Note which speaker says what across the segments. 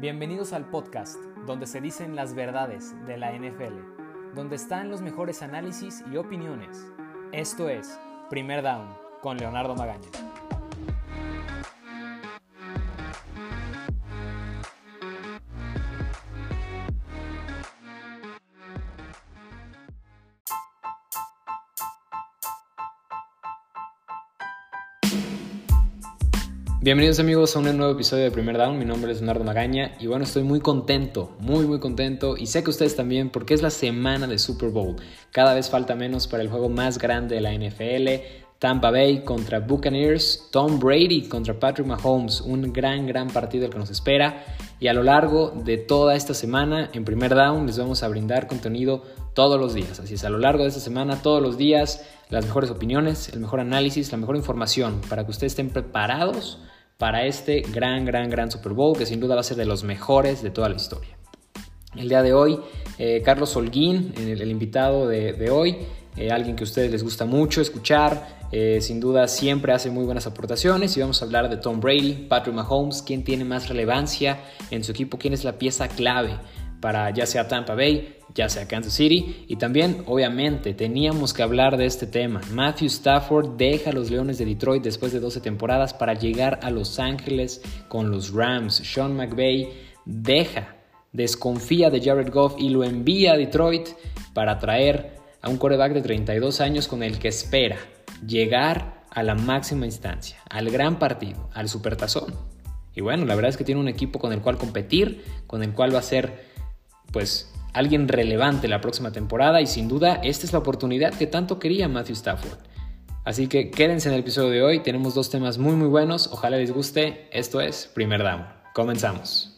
Speaker 1: Bienvenidos al podcast donde se dicen las verdades de la NFL, donde están los mejores análisis y opiniones. Esto es Primer Down con Leonardo Magaña. Bienvenidos amigos a un nuevo episodio de Primer Down, mi nombre es Leonardo Magaña y bueno, estoy muy contento, muy muy contento y sé que ustedes también porque es la semana de Super Bowl. Cada vez falta menos para el juego más grande de la NFL, Tampa Bay contra Buccaneers, Tom Brady contra Patrick Mahomes, un gran gran partido el que nos espera y a lo largo de toda esta semana en Primer Down les vamos a brindar contenido todos los días, así es, a lo largo de esta semana todos los días las mejores opiniones, el mejor análisis, la mejor información para que ustedes estén preparados para este gran, gran, gran Super Bowl que sin duda va a ser de los mejores de toda la historia. El día de hoy, eh, Carlos Holguín, el, invitado de, hoy, eh, alguien que a ustedes les gusta mucho escuchar, eh, sin duda siempre hace muy buenas aportaciones y vamos a hablar de Tom Brady, Patrick Mahomes, quién tiene más relevancia en su equipo, quién es la pieza clave para ya sea Tampa Bay, ya sea Kansas City. Y también, obviamente, teníamos que hablar de este tema. Matthew Stafford deja a los Leones de Detroit después de 12 temporadas para llegar a Los Ángeles con los Rams. Sean McVay deja, desconfía de Jared Goff y lo envía a Detroit para traer a un coreback de 32 años con el que espera llegar a la máxima instancia, al gran partido, al supertazón. Y bueno, la verdad es que tiene un equipo con el cual competir, con el cual va a ser pues alguien relevante la próxima temporada y sin duda esta es la oportunidad que tanto quería Matthew Stafford. Así que quédense en el episodio de hoy, tenemos dos temas muy muy buenos, ojalá les guste, esto es Primer Down. Comenzamos.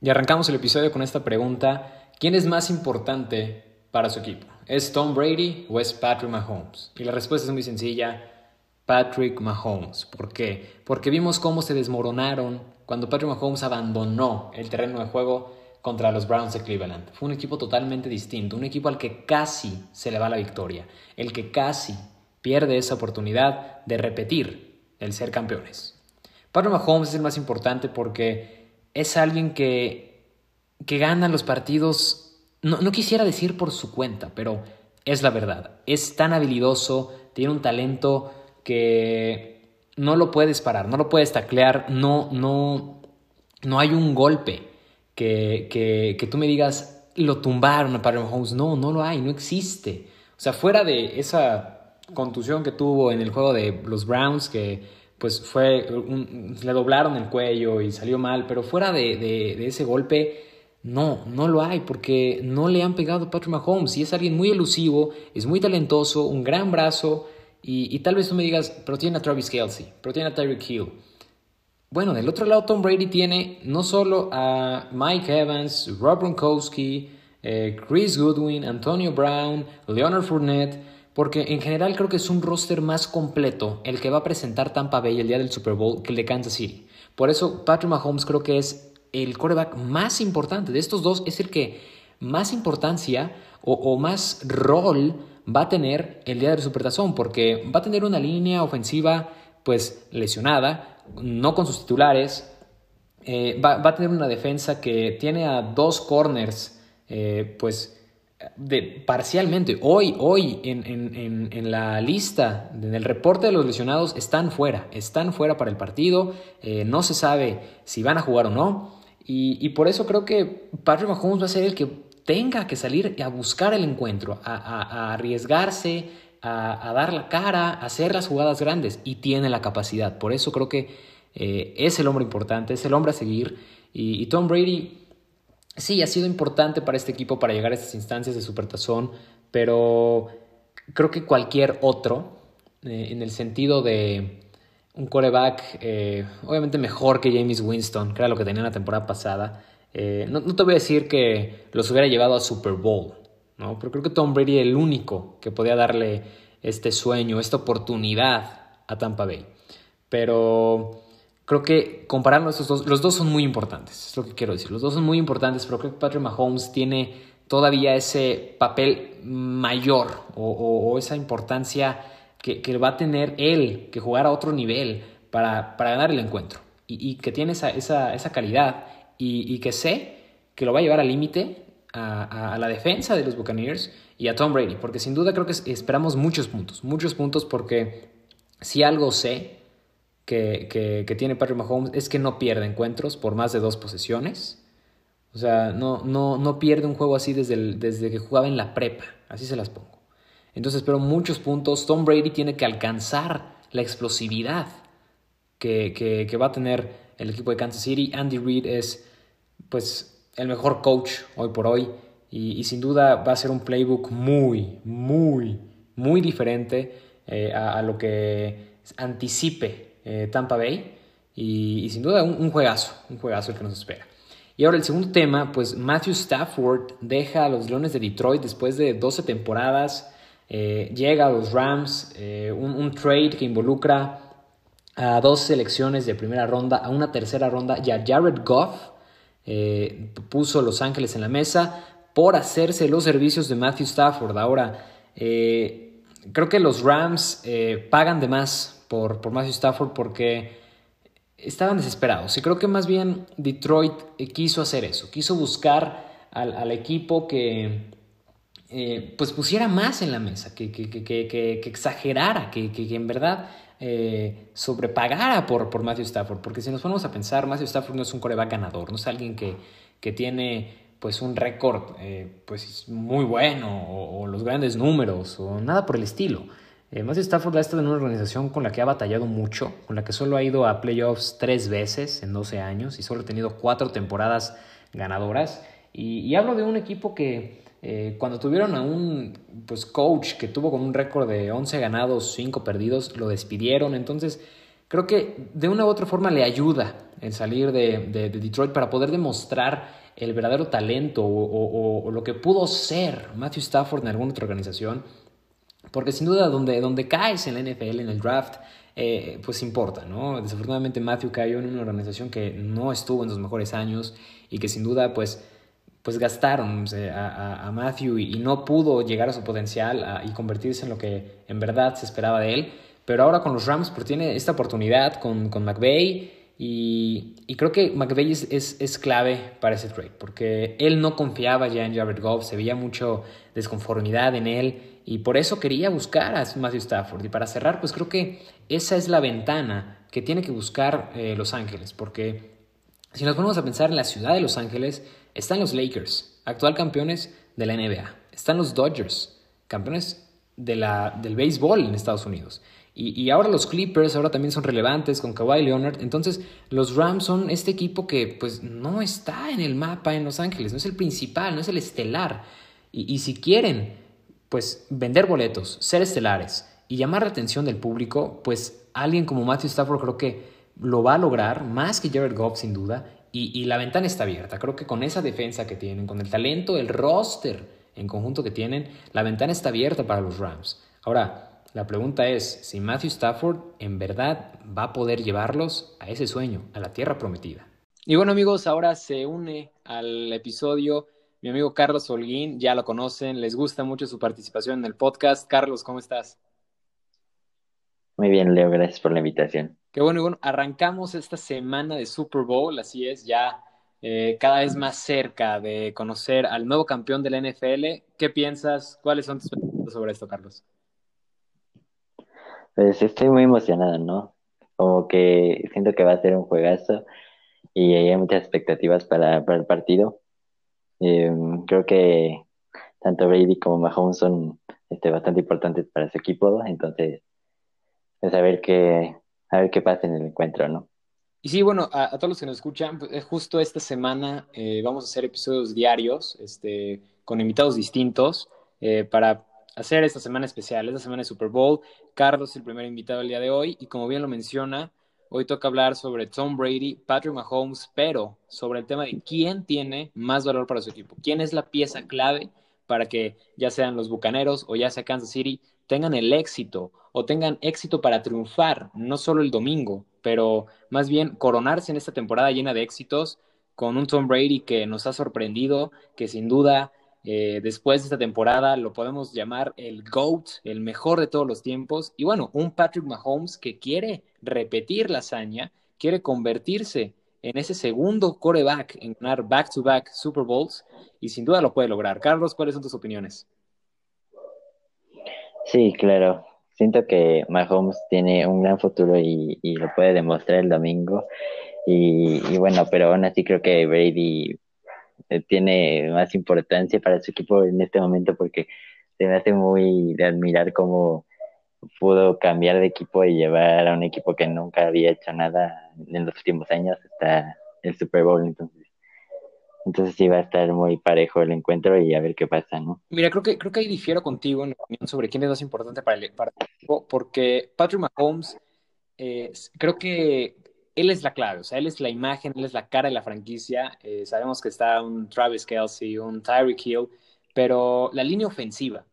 Speaker 1: Y arrancamos el episodio con esta pregunta, ¿quién es más importante para su equipo? ¿Es Tom Brady o es Patrick Mahomes? Y la respuesta es muy sencilla, Patrick Mahomes. ¿Por qué? Porque vimos cómo se desmoronaron cuando Patrick Mahomes abandonó el terreno de juego contra los Browns de Cleveland. Fue un equipo totalmente distinto, un equipo al que casi se le va la victoria, el que casi pierde esa oportunidad de repetir el ser campeones. Patrick Mahomes es el más importante porque es alguien que, que gana los partidos, no, no quisiera decir por su cuenta, pero es la verdad. Es tan habilidoso, tiene un talento que no lo puedes parar, no lo puedes taclear, no, no, no hay un golpe que, que, tú me digas, lo tumbaron a Patrick Mahomes. No, no lo hay, no existe. O sea, fuera de esa contusión que tuvo en el juego de los Browns, que pues fue, le doblaron el cuello y salió mal, pero fuera de, de, ese golpe, no, no lo hay, porque no le han pegado Patrick Mahomes. Y es alguien muy elusivo, es muy talentoso, un gran brazo, y, tal vez tú me digas, pero tiene a Travis Kelsey, pero tiene a Tyreek Hill. Bueno, del otro lado Tom Brady tiene no solo a Mike Evans, Rob Gronkowski, eh, Chris Goodwin, Antonio Brown, Leonard Fournette, porque en general creo que es un roster más completo el que va a presentar Tampa Bay el día del Super Bowl que el de Kansas City. Por eso Patrick Mahomes creo que es el quarterback más importante. De estos dos es el que más importancia o, más rol va a tener el día del Supertazón, porque va a tener una línea ofensiva pues lesionada, no con sus titulares, eh, va, a tener una defensa que tiene a dos corners, eh, pues parcialmente, hoy, hoy en, la lista, en el reporte de los lesionados, están fuera, están fuera para el partido, eh, no se sabe si van a jugar o no, y, por eso creo que Patrick Mahomes va a ser el que tenga que salir a buscar el encuentro, a, arriesgarse, a, dar la cara, a hacer las jugadas grandes y tiene la capacidad. Por eso creo que eh, es el hombre importante, es el hombre a seguir. Y, Tom Brady, sí, ha sido importante para este equipo para llegar a estas instancias de supertazón, pero creo que cualquier otro, eh, en el sentido de un coreback, eh, obviamente mejor que James Winston, que era lo que tenía la temporada pasada, eh, no, te voy a decir que los hubiera llevado a Super Bowl, ¿no? pero creo que Tom Brady era el único que podía darle este sueño, esta oportunidad a Tampa Bay. Pero creo que comparando estos dos, los dos son muy importantes, es lo que quiero decir. Los dos son muy importantes, pero creo que Patrick Mahomes tiene todavía ese papel mayor o, esa importancia que, va a tener él, que jugar a otro nivel para, para ganar el encuentro. y, que tiene esa, esa, esa calidad y, que sé que lo va a llevar al límite a, a, la defensa de los Buccaneers y a Tom Brady, porque sin duda creo que esperamos muchos puntos, muchos puntos porque si algo sé que, que, que, tiene Patrick Mahomes es que no pierde encuentros por más de dos posesiones. O sea, no, no, no pierde un juego así desde, desde que jugaba en la prepa, así se las pongo. Entonces espero muchos puntos. Tom Brady tiene que alcanzar la explosividad que, va a tener el equipo de Kansas City. Andy Reid es pues el mejor coach hoy por hoy y, sin duda va a ser un playbook muy, muy, muy diferente eh, a, lo que anticipe eh, Tampa Bay y, sin duda un, un, juegazo, un juegazo el que nos espera. Y ahora el segundo tema, pues Matthew Stafford deja a los Leones de Detroit después de 12 temporadas eh, llega a los Rams, eh, un, trade que involucra a dos selecciones de primera ronda, a una tercera ronda y a Jared Goff. Eh, puso Los Ángeles en la mesa por hacerse los servicios de Matthew Stafford. Ahora, creo que los Rams pagan de más por, por Matthew Stafford porque estaban desesperados. Y creo que más bien Detroit quiso hacer eso, quiso buscar al equipo que, eh, pues pusiera más en la mesa, que, que, que, que exagerara, que, en verdad eh, sobrepagara por, por Matthew Stafford. Porque si nos ponemos a pensar, Matthew Stafford no es un coreback ganador, no es alguien que, que tiene pues un récord eh, pues muy bueno o, los grandes números o nada por el estilo. Matthew Stafford ha estado en una organización con la que ha batallado mucho, con la que solo ha ido a playoffs tres veces en 12 años y solo ha tenido cuatro temporadas ganadoras. Y, y hablo de un equipo que eh, cuando tuvieron a un pues, coach que tuvo con un récord de 11 ganados, 5 perdidos, lo despidieron. Entonces, creo que de una u otra forma le ayuda el salir de, Detroit para poder demostrar el verdadero talento o, lo que pudo ser Matthew Stafford en alguna otra organización. Porque sin duda donde, donde caes en la NFL, en el draft, eh, pues importa, ¿no? Desafortunadamente Matthew cayó en una organización que no estuvo en sus mejores años y que sin duda pues pues gastaron a, Matthew y, no pudo llegar a su potencial y convertirse en lo que en verdad se esperaba de él. Pero ahora con los Rams pues tiene esta oportunidad con, con McVay y, creo que McVay es, es, clave para ese trade porque él no confiaba ya en Jared Goff, se veía mucho desconformidad en él y por eso quería buscar a Matthew Stafford. Y para cerrar pues creo que esa es la ventana que tiene que buscar eh, Los Ángeles porque si nos ponemos a pensar en la ciudad de Los Ángeles, están los Lakers, actual campeones de la NBA. Están los Dodgers, campeones de la, del béisbol en Estados Unidos. Y, ahora los Clippers ahora también son relevantes con Kawhi Leonard. Entonces, los Rams son este equipo que pues no está en el mapa en Los Ángeles, no es el principal, no es el estelar. Y, y si quieren pues vender boletos, ser estelares y llamar la atención del público, pues alguien como Matthew Stafford creo que lo va a lograr, más que Jared Goff sin duda, y, la ventana está abierta. Creo que con esa defensa que tienen, con el talento, el roster en conjunto que tienen, la ventana está abierta para los Rams. Ahora, la pregunta es si Matthew Stafford en verdad va a poder llevarlos a ese sueño, a la tierra prometida. Y bueno amigos, ahora se une al episodio mi amigo Carlos Holguín, ya lo conocen, les gusta mucho su participación en el podcast. Carlos, ¿cómo estás?
Speaker 2: Muy bien, Leo, gracias por la invitación.
Speaker 1: Bueno, y bueno, arrancamos esta semana de Super Bowl, así es, ya eh, cada vez más cerca de conocer al nuevo campeón de la NFL. ¿Qué piensas? ¿Cuáles son tus pensamientos sobre esto, Carlos?
Speaker 2: Pues estoy muy emocionado, ¿no? Como que siento que va a ser un juegazo y hay muchas expectativas para, el partido. Em, creo que tanto Brady como Mahomes son este, bastante importantes para su equipo, entonces, es a ver qué, a ver qué pasa en el encuentro, ¿no?
Speaker 1: Y sí, bueno, a, todos los que nos escuchan, pues, justo esta semana eh, vamos a hacer episodios diarios este, con invitados distintos eh, para hacer esta semana especial, esta semana de Super Bowl. Carlos es el primer invitado el día de hoy y como bien lo menciona, hoy toca hablar sobre Tom Brady, Patrick Mahomes, pero sobre el tema de quién tiene más valor para su equipo, quién es la pieza clave para que ya sean los Bucaneros o ya sea Kansas City tengan el éxito o tengan éxito para triunfar, no solo el domingo, pero más bien coronarse en esta temporada llena de éxitos con un Tom Brady que nos ha sorprendido, que sin duda eh, después de esta temporada lo podemos llamar el GOAT, el mejor de todos los tiempos, y bueno, un Patrick Mahomes que quiere repetir la hazaña quiere convertirse en ese segundo coreback en ganar back-to-back Super Bowls y sin duda lo puede lograr. Carlos, ¿cuáles son tus opiniones?
Speaker 2: Sí, claro. Siento que Mahomes tiene un gran futuro y, lo puede demostrar el domingo. Y, y, bueno, pero aún así creo que Brady eh, tiene más importancia para su equipo en este momento porque se me hace muy de admirar cómo pudo cambiar de equipo y llevar a un equipo que nunca había hecho nada en los últimos años hasta el Super Bowl. Entonces, entonces sí va a estar muy parejo el encuentro y a ver qué pasa, ¿no?
Speaker 1: Mira, creo que, creo que ahí difiero contigo en opinión sobre quién es más importante para el, para equipo, porque Patrick Mahomes, eh, creo que él es la clave, o sea, él es la imagen, él es la cara de la franquicia. Eh, sabemos que está un Travis Kelsey, un Tyreek Hill, pero la línea ofensiva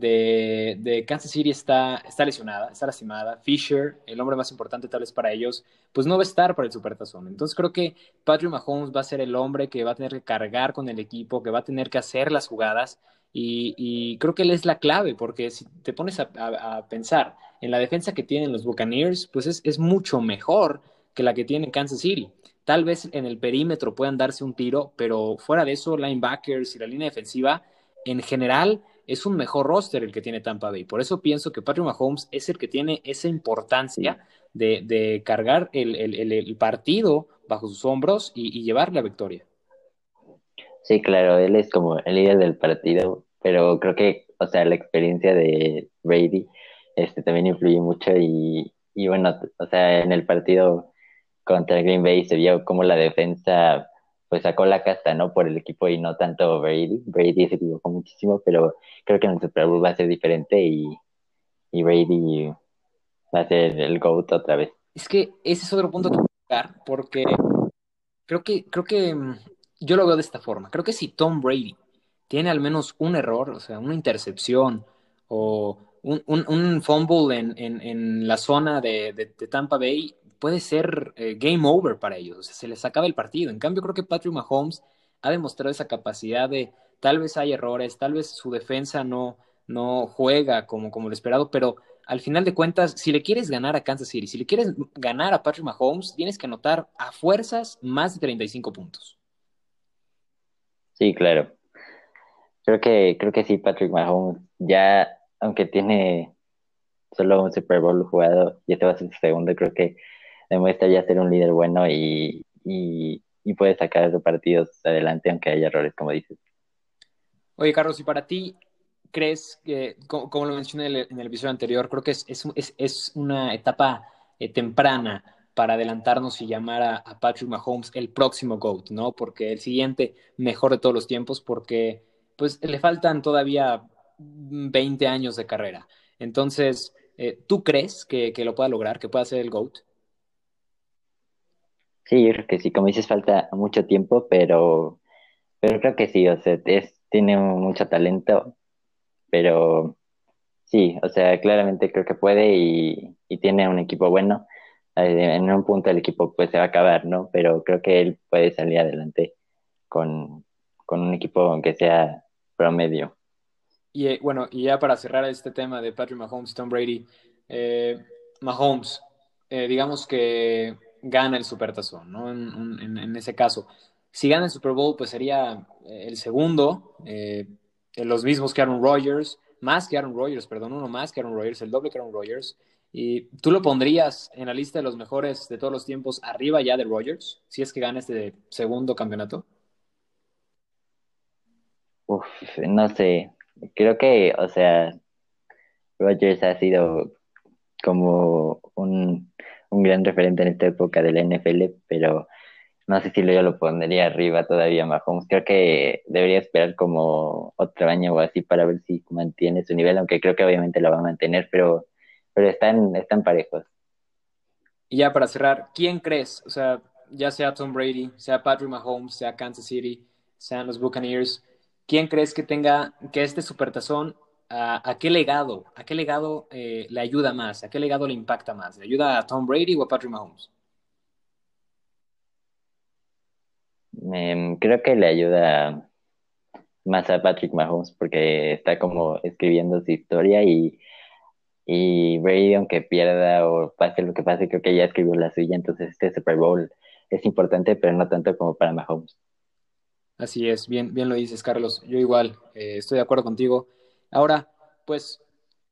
Speaker 1: de, Kansas City está, está lesionada, está lastimada. Fisher, el hombre más importante tal vez para ellos, pues no va a estar para el Supertazón. Entonces creo que Patrick Mahomes va a ser el hombre que va a tener que cargar con el equipo, que va a tener que hacer las jugadas. Y, creo que él es la clave, porque si te pones a, pensar en la defensa que tienen los Buccaneers, pues es, es mucho mejor que la que tiene Kansas City. Tal vez en el perímetro puedan darse un tiro, pero fuera de eso, linebackers y la línea defensiva, en general, es un mejor roster el que tiene Tampa Bay. Por eso pienso que Patrick Mahomes es el que tiene esa importancia de, cargar el, partido bajo sus hombros y, llevar la victoria.
Speaker 2: Sí, claro, él es como el líder del partido, pero creo que, o sea, la experiencia de Brady este, también influye mucho y, y bueno, o sea, en el partido contra Green Bay se vio como la defensa pues sacó la casta, ¿no? Por el equipo y no tanto Brady. Brady se equivocó muchísimo, pero creo que en el Super Bowl va a ser diferente y, y Brady va a ser el GOAT otra vez.
Speaker 1: Es que ese es otro punto que tocar, porque creo que, creo que mm, yo lo veo de esta forma. Creo que si Tom Brady tiene al menos un error, o sea, una intercepción o un, un, fumble en, en, en, la zona de, de, de Tampa Bay, puede ser eh, game over para ellos, o sea, se les acaba el partido. En cambio, creo que Patrick Mahomes ha demostrado esa capacidad de, tal vez hay errores, tal vez su defensa no, no juega como, como lo esperado, pero al final de cuentas, si le quieres ganar a Kansas City, si le quieres ganar a Patrick Mahomes, tienes que anotar a fuerzas más de 35 puntos.
Speaker 2: Sí, claro. Creo que, creo que sí, Patrick Mahomes ya, aunque tiene solo un Super Bowl jugado y este va a segundo, creo que demuestra ya ser un líder bueno y, puede sacar los partidos adelante aunque haya errores, como dices.
Speaker 1: Oye, Carlos, y para ti, ¿crees que, como, lo mencioné en el, episodio anterior, creo que es, es, una etapa eh, temprana para adelantarnos y llamar a, Patrick Mahomes el próximo GOAT, ¿no? Porque el siguiente mejor de todos los tiempos, porque pues le faltan todavía 20 años de carrera. Entonces, eh, ¿tú crees que, que, lo pueda lograr, que pueda ser el GOAT?
Speaker 2: Sí, yo creo que sí, como dices, falta mucho tiempo, pero, pero creo que sí, o sea, es, tiene mucho talento, pero sí, o sea, claramente creo que puede y, tiene un equipo bueno. Eh, en un punto el equipo pues se va a acabar, ¿no? Pero creo que él puede salir adelante con, un equipo aunque sea promedio.
Speaker 1: Y eh, bueno, y ya para cerrar este tema de Patrick Mahomes y Tom Brady, eh, Mahomes, digamos que gana el Supertazón, ¿no? En, ese caso. Si gana el Super Bowl, pues sería eh, el segundo, eh, los mismos que Aaron Rodgers, más que Aaron Rodgers, perdón, uno más que Aaron Rodgers, el doble que Aaron Rodgers. ¿Y tú lo pondrías en la lista de los mejores de todos los tiempos arriba ya de Rodgers, si es que gana este segundo campeonato?
Speaker 2: Uf, no sé. Creo que, o sea, Rodgers ha sido como un un gran referente en esta época de la NFL, pero no sé si yo lo pondría arriba todavía Mahomes. Creo que debería esperar como otro año o así para ver si mantiene su nivel, aunque creo que obviamente lo va a mantener, pero, pero están, están parejos.
Speaker 1: Y ya para cerrar, ¿quién crees? O sea, ya sea Tom Brady, sea Patrick Mahomes, sea Kansas City, sean los Buccaneers, ¿quién crees que tenga que este supertazón a, qué legado, a qué legado eh, le ayuda más, a qué legado le impacta más, ¿le ayuda a Tom Brady o a Patrick Mahomes?
Speaker 2: Creo que le ayuda más a Patrick Mahomes porque está como escribiendo su historia y y Brady, aunque pierda o pase lo que pase, creo que ya escribió la suya, entonces este Super Bowl es importante, pero no tanto como para Mahomes.
Speaker 1: Así es, bien, bien lo dices, Carlos. Yo igual eh, estoy de acuerdo contigo. Ahora, pues,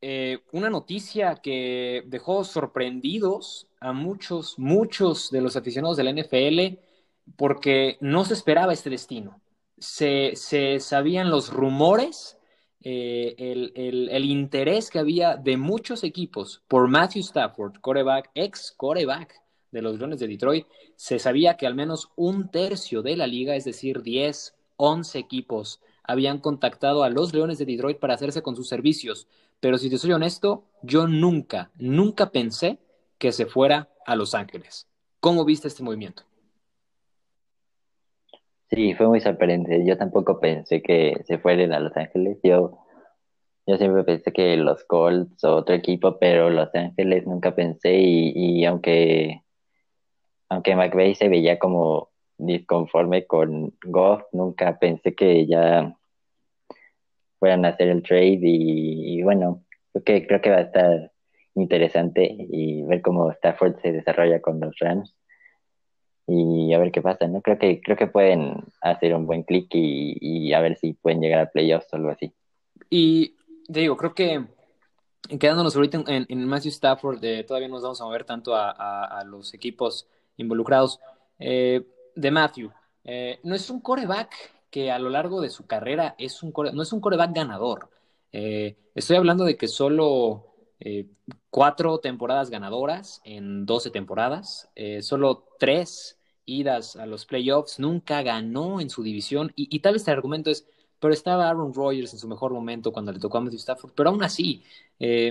Speaker 1: eh, una noticia que dejó sorprendidos a muchos, muchos de los aficionados de la NFL porque no se esperaba este destino. Se, se sabían los rumores, eh, el, el, el, interés que había de muchos equipos por Matthew Stafford, coreback, ex coreback de los Leones de Detroit, se sabía que al menos un tercio de la liga, es decir, 10, 11 equipos, habían contactado a los Leones de Detroit para hacerse con sus servicios. Pero si te soy honesto, yo nunca, nunca pensé que se fuera a Los Ángeles. ¿Cómo viste este movimiento?
Speaker 2: Sí, fue muy sorprendente. Yo tampoco pensé que se fueran a Los Ángeles. Yo, yo siempre pensé que los Colts o otro equipo, pero Los Ángeles nunca pensé. Y, y aunque aunque McVeigh se veía como disconforme con Goff, nunca pensé que ya fueran a hacer el trade y, bueno, creo que, creo que va a estar interesante y ver cómo Stafford se desarrolla con los Rams y a ver qué pasa, ¿no? Creo que, creo que pueden hacer un buen clic y, a ver si pueden llegar a playoffs o algo así.
Speaker 1: Y te digo, creo que quedándonos ahorita en, en Matthew Stafford, eh, todavía nos vamos a mover tanto a, a los equipos involucrados. Eh, de Matthew, eh, no es un coreback que a lo largo de su carrera es un no es un coreback ganador. Eh, estoy hablando de que solo cuatro temporadas ganadoras en 12 temporadas, solo tres idas a los playoffs, nunca ganó en su división. Y, tal este argumento es, pero estaba Aaron Rodgers en su mejor momento cuando le tocó a Matthew Stafford, pero aún así,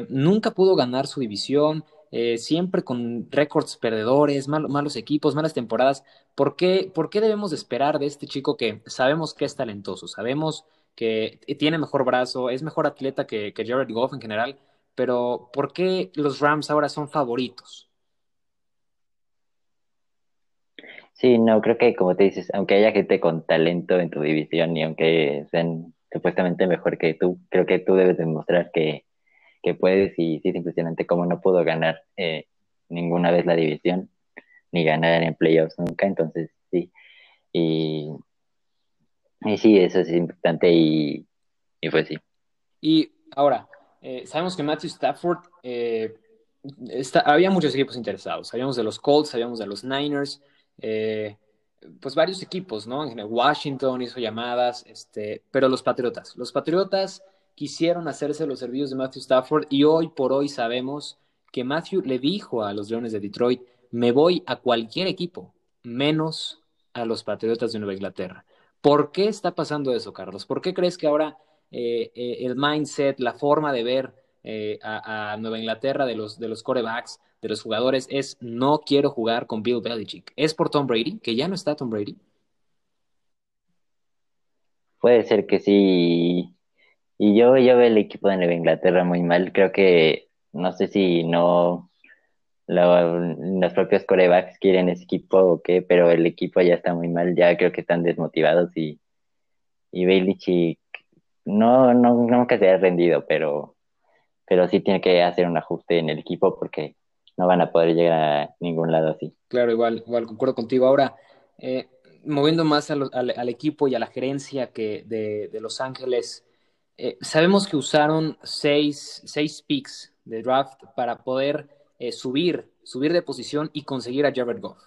Speaker 1: nunca pudo ganar su división, eh, siempre con récords perdedores, malos equipos, malas temporadas. ¿Por qué, ¿Por qué debemos esperar de este chico que sabemos que es talentoso, sabemos que tiene mejor brazo, es mejor atleta que, que Jared Goff en general, pero ¿por qué los Rams ahora son favoritos?
Speaker 2: Sí, no, creo que como te dices, aunque haya gente con talento en tu división y aunque sean supuestamente mejor que tú, creo que tú debes demostrar que, que puedes y sí es impresionante cómo no pudo ganar eh, ninguna vez la división ni ganar en playoffs nunca, entonces sí. Y, y sí, eso es importante y, y pues sí.
Speaker 1: Y ahora, eh, sabemos que Matthew Stafford, eh, había muchos equipos interesados, sabíamos de los Colts, sabíamos de los Niners, pues varios equipos, ¿no? Washington hizo llamadas, este, pero los Patriotas, los Patriotas quisieron hacerse los servicios de Matthew Stafford y hoy por hoy sabemos que Matthew le dijo a los Leones de Detroit, me voy a cualquier equipo, menos a los Patriotas de Nueva Inglaterra. ¿Por qué está pasando eso, Carlos? ¿Por qué crees que ahora eh, eh, el mindset, la forma de ver eh, a, Nueva Inglaterra de los, de los corebacks, de los jugadores, es no quiero jugar con Bill Belichick? ¿Es por Tom Brady, que ya no está Tom Brady?
Speaker 2: Puede ser que sí, y yo, yo veo el equipo de Nueva Inglaterra muy mal. Creo que no sé si no los propios corebacks quieren ese equipo o qué, pero el equipo ya está muy mal. Ya creo que están desmotivados y, y Belichick no, no, nunca se ha rendido, pero, pero sí tiene que hacer un ajuste en el equipo porque no van a poder llegar a ningún lado así.
Speaker 1: Claro, igual, igual concuerdo contigo. Ahora, eh, moviendo más al, al, equipo y a la gerencia que de, de Los Ángeles eh, sabemos que usaron seis, seis picks de draft para poder eh, subir, subir de posición y conseguir a Jared Goff.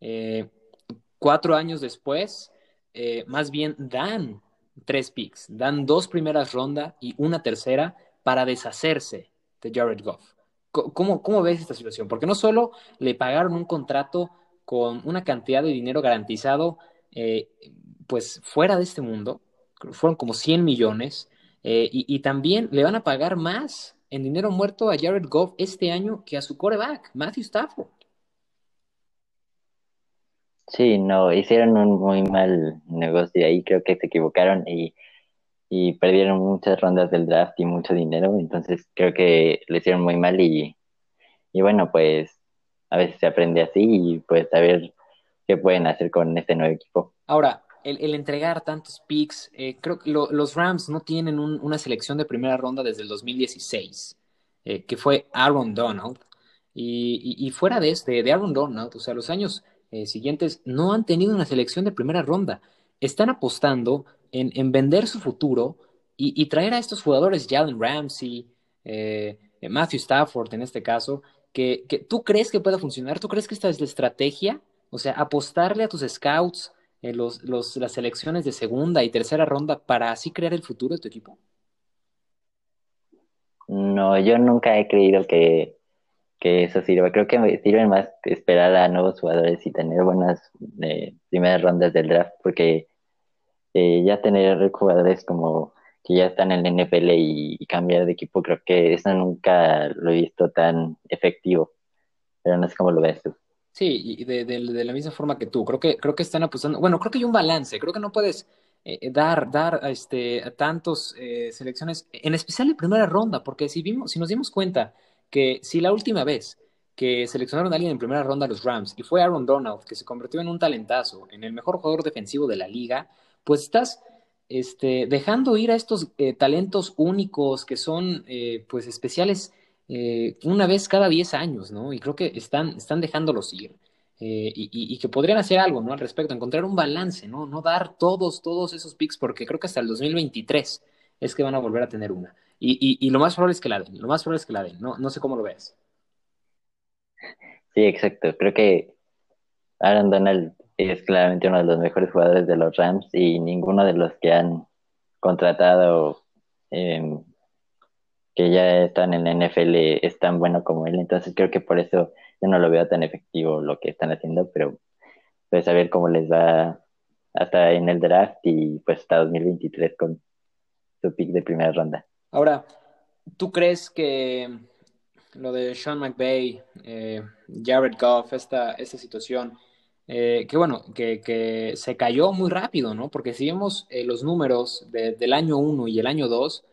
Speaker 1: Eh, cuatro años después, más bien dan tres picks, dan dos primeras rondas y una tercera para deshacerse de Jared Goff. ¿Cómo, ¿Cómo ves esta situación? Porque no solo le pagaron un contrato con una cantidad de dinero garantizado, pues fuera de este mundo, fueron como 100 millones, eh, y, también le van a pagar más en dinero muerto a Jared Goff este año que a su coreback, Matthew Stafford.
Speaker 2: Sí, no, hicieron un muy mal negocio ahí, creo que se equivocaron y, y perdieron muchas rondas del draft y mucho dinero, entonces creo que lo hicieron muy mal y, y bueno, pues a veces se aprende así y pues a ver qué pueden hacer con este nuevo equipo.
Speaker 1: Ahora, el, entregar tantos picks, eh, creo que los Rams no tienen una selección de primera ronda desde el 2016. eh, que fue Aaron Donald. Y, fuera de este, de Aaron Donald, o sea, los años eh, siguientes no han tenido una selección de primera ronda. Están apostando en, vender su futuro y, traer a estos jugadores, Jalen Ramsey, Matthew Stafford en este caso, que, tú crees que pueda funcionar, tú crees que esta es la estrategia, o sea, apostarle a tus scouts los, las selecciones de segunda y tercera ronda para así crear el futuro de tu equipo.
Speaker 2: No, yo nunca he creído que, eso sirva. Creo que sirve más esperar a nuevos jugadores y tener buenas eh, primeras rondas del draft, porque eh, ya tener jugadores como que ya están en el NFL y, cambiar de equipo, creo que eso nunca lo he visto tan efectivo. Pero no sé cómo lo ves tú.
Speaker 1: Sí, y de, de, la misma forma que tú. Creo que, creo que están apostando. Bueno, creo que hay un balance. Creo que no puedes eh, dar, dar este, a tantos eh, selecciones, en especial en primera ronda, porque si, vimos, si nos dimos cuenta que si la última vez que seleccionaron a alguien en primera ronda los Rams y fue Aaron Donald, que se convirtió en un talentazo, en el mejor jugador defensivo de la liga, pues estás este, dejando ir a estos eh, talentos únicos que son pues especiales una vez cada 10 años, ¿no? Y creo que están, están dejándolos ir. Eh, y, que podrían hacer algo, ¿no? Al respecto, encontrar un balance, ¿no? No dar todos, todos esos picks, porque creo que hasta el 2023 es que van a volver a tener una. Y, lo más probable es que la den, lo más probable es que la den, no, no sé cómo lo veas.
Speaker 2: Sí, exacto. Creo que Aaron Donald es claramente uno de los mejores jugadores de los Rams y ninguno de los que han contratado em, que ya están en la NFL es tan bueno como él. Entonces creo que por eso yo no lo veo tan efectivo lo que están haciendo, pero pues a ver cómo les va hasta en el draft y pues hasta 2023 con su pick de primera ronda.
Speaker 1: Ahora, ¿tú crees que lo de Sean McVay, eh, Jared Goff, esta, esta situación, eh, que bueno, que, se cayó muy rápido, ¿no? Porque si vemos eh, los números del año 1 y el año 2,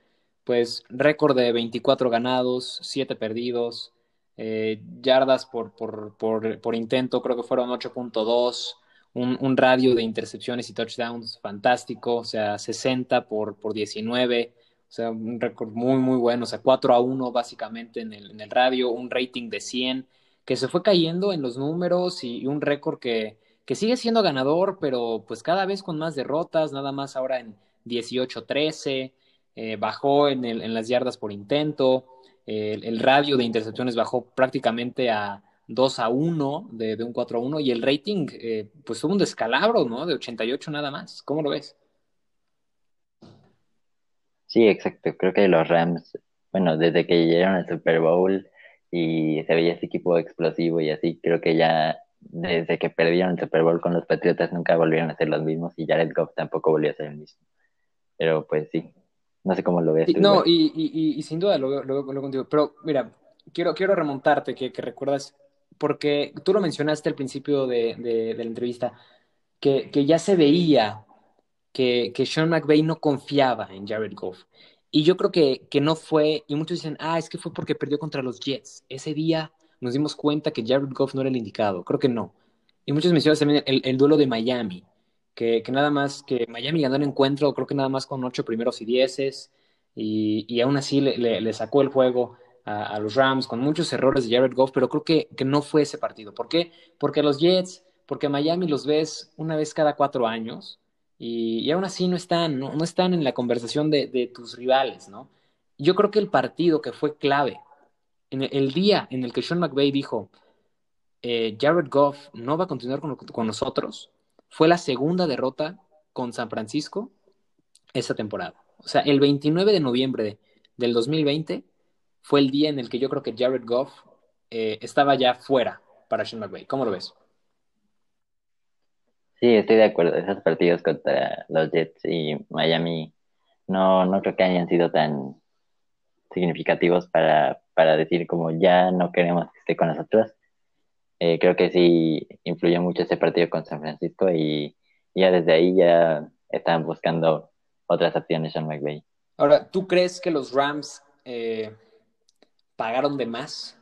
Speaker 1: pues récord de 24 ganados, 7 perdidos, eh, yardas por, por, por, intento, creo que fueron 8.2, un, un, radio de intercepciones y touchdowns fantástico, o sea, 60 por, por 19, o sea, un récord muy, muy bueno, o sea, 4 a 1 básicamente en el, en el radio, un rating de 100, que se fue cayendo en los números y, un récord que, que sigue siendo ganador, pero pues cada vez con más derrotas, nada más ahora en 18-13, eh, bajó en, el, en las yardas por intento, el, radio de intercepciones bajó prácticamente a 2 a 1 de, un 4 a 1 y el rating eh, pues tuvo un descalabro, ¿no? De 88 nada más. ¿Cómo lo ves?
Speaker 2: Sí, exacto. Creo que los Rams, bueno, desde que llegaron al Super Bowl y se veía ese equipo explosivo y así, creo que ya desde que perdieron el Super Bowl con los Patriotas nunca volvieron a ser los mismos y Jared Goff tampoco volvió a ser el mismo. Pero pues sí, no sé cómo lo ves.
Speaker 1: no, y, sin duda lo, lo, contigo. Pero mira, quiero, quiero remontarte, que, recuerdas, porque tú lo mencionaste al principio de, la entrevista, que, ya se veía que, que Sean McVay no confiaba en Jared Goff. Y yo creo que, que no fue, y muchos dicen, ah, es que fue porque perdió contra los Jets. Ese día nos dimos cuenta que Jared Goff no era el indicado. Creo que no. Y muchos mencionan también el, el duelo de Miami que, nada más, que Miami ganó el encuentro, creo que nada más con ocho primeros y dieces, y, y aún así le, sacó el juego a, los Rams con muchos errores de Jared Goff, pero creo que, que no fue ese partido. ¿Por qué? Porque los Jets, porque Miami los ves una vez cada cuatro años, y, y aún así no están, no, están en la conversación de, de, tus rivales, ¿no? Yo creo que el partido que fue clave, en el, día en el que Sean McVay dijo, eh, Jared Goff no va a continuar con, con nosotros, fue la segunda derrota con San Francisco esa temporada. O sea, el 29 de noviembre del 2020 fue el día en el que yo creo que Jared Goff eh, estaba ya fuera para Sean McVay. ¿Cómo lo ves?
Speaker 2: Sí, estoy de acuerdo. Esos partidos contra los Jets y Miami no, no creo que hayan sido tan significativos para, para decir como ya no queremos que esté con nosotros. Eh, creo que sí influyó mucho ese partido con San Francisco y ya desde ahí ya estaban buscando otras opciones Sean McVay.
Speaker 1: Ahora, ¿tú crees que los Rams eh, pagaron de más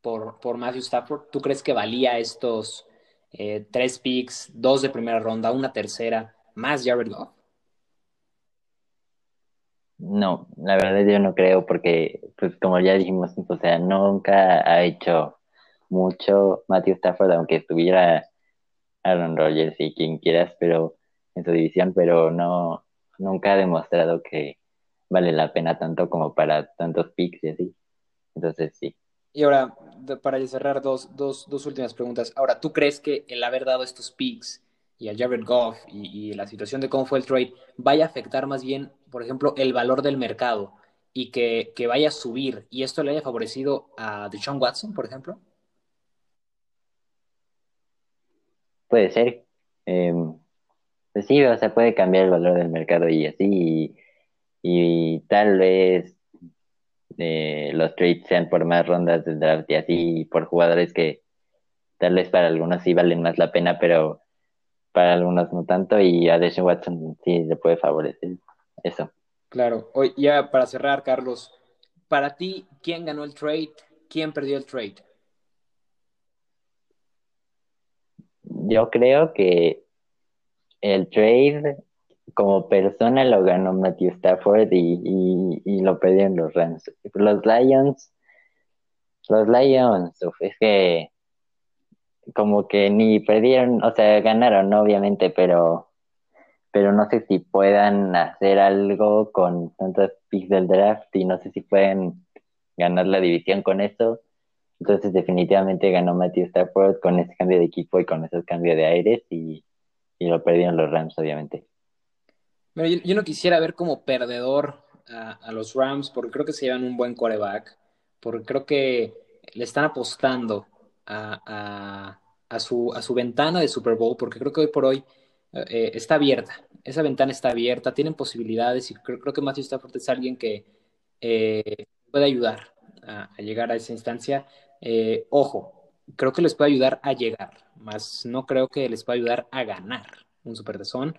Speaker 1: por, por Matthew Stafford? ¿Tú crees que valía estos eh, tres picks, dos de primera ronda, una tercera, más Jared Goff?
Speaker 2: No, la verdad yo no creo porque, pues como ya dijimos, o sea, nunca ha hecho mucho Matthew Stafford, aunque estuviera Aaron Rodgers y quien quieras, pero en su división, pero no, nunca ha demostrado que vale la pena tanto como para tantos picks y así. Entonces sí.
Speaker 1: Y ahora, para cerrar, dos, dos, dos últimas preguntas. Ahora, ¿tú crees que el haber dado estos picks y a Jared Goff y, la situación de cómo fue el trade vaya a afectar más bien, por ejemplo, el valor del mercado y que, que vaya a subir y esto le haya favorecido a Deshaun Watson, por ejemplo?
Speaker 2: Puede ser. Eh, pues sí, o sea, puede cambiar el valor del mercado y así, y, y tal vez eh, los trades sean por más rondas de draft y así, por jugadores que tal vez para algunos sí valen más la pena, pero para algunos no tanto, y a Deshaun Watson sí le puede favorecer eso.
Speaker 1: Claro, hoy ya para cerrar, Carlos, para ti, ¿quién ganó el trade? ¿Quién perdió el trade?
Speaker 2: Yo creo que el trade como persona lo ganó Matthew Stafford y, y, lo perdieron los Rams. Los Lions, los Lions, es que como que ni perdieron, o sea, ganaron, obviamente, pero, pero no sé si puedan hacer algo con tantos picks del draft y no sé si pueden ganar la división con eso. Entonces, definitivamente ganó Matthew Stafford con ese cambio de equipo y con ese cambio de aires y, y lo perdieron los Rams, obviamente.
Speaker 1: Yo, yo no quisiera ver como perdedor a, a, los Rams porque creo que se llevan un buen quarterback, porque creo que le están apostando a, a, a, su, a su ventana de Super Bowl, porque creo que hoy por hoy eh, está abierta. Esa ventana está abierta, tienen posibilidades y creo, creo que Matthew Stafford es alguien que eh, puede ayudar a, llegar a esa instancia. Eh, ojo, creo que les puede ayudar a llegar, más no creo que les pueda ayudar a ganar un Super Tazón.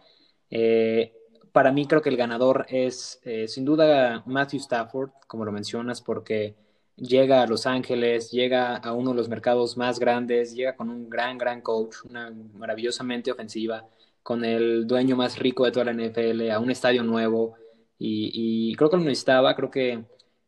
Speaker 1: Eh, para mí creo que el ganador es eh, sin duda Matthew Stafford, como lo mencionas, porque llega a Los Ángeles, llega a uno de los mercados más grandes, llega con un gran, gran coach, una maravillosamente ofensiva, con el dueño más rico de toda la NFL, a un estadio nuevo, y, y creo que lo necesitaba, creo que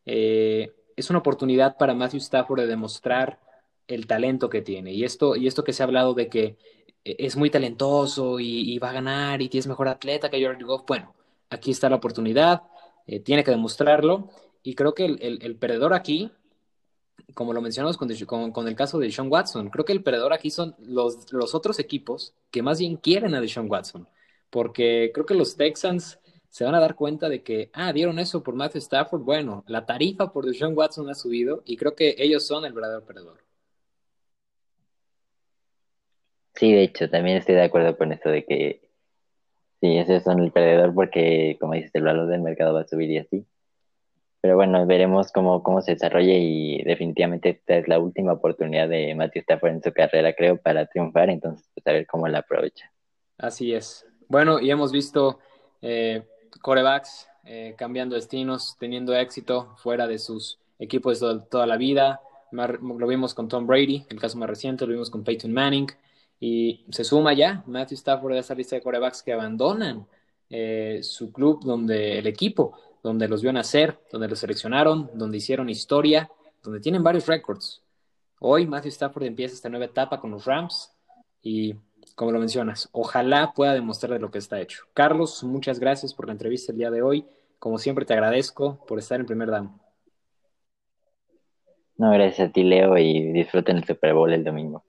Speaker 1: eh, es una oportunidad para Matthew Stafford de demostrar el talento que tiene, y esto, y esto que se ha hablado de que es muy talentoso y, va a ganar y es mejor atleta que Jared Goff. Bueno, aquí está la oportunidad, eh, tiene que demostrarlo y creo que el, el, perdedor aquí, como lo mencionamos con, el caso de Sean Watson, creo que el perdedor aquí son los, los otros equipos que más bien quieren a Deshaun Watson, porque creo que los Texans se van a dar cuenta de que, ah, dieron eso por Matthew Stafford, bueno, la tarifa por Deshaun Watson ha subido y creo que ellos son el verdadero perdedor.
Speaker 2: Sí, de hecho, también estoy de acuerdo con esto de que sí, esos son el perdedor porque, como dices, el valor del mercado va a subir y así. Pero bueno, veremos cómo, cómo se desarrolla y definitivamente esta es la última oportunidad de Matthew Stafford en su carrera, creo, para triunfar, entonces pues a ver cómo la aprovecha.
Speaker 1: Así es. Bueno, y hemos visto eh, corebacks eh, cambiando destinos, teniendo éxito fuera de sus equipos de toda la vida. Lo vimos con Tom Brady, el caso más reciente, lo vimos con Peyton Manning. Y se suma ya Matthew Stafford a esa lista de corebacks que abandonan eh, su club, donde el equipo, donde los vio nacer, donde los seleccionaron, donde hicieron historia, donde tienen varios récords. Hoy Matthew Stafford empieza esta nueva etapa con los Rams y, como lo mencionas, ojalá pueda demostrar de lo que está hecho. Carlos, muchas gracias por la entrevista el día de hoy. Como siempre, te agradezco por estar en primer damo.
Speaker 2: No, gracias a ti, Leo, y disfruten el Super Bowl el domingo.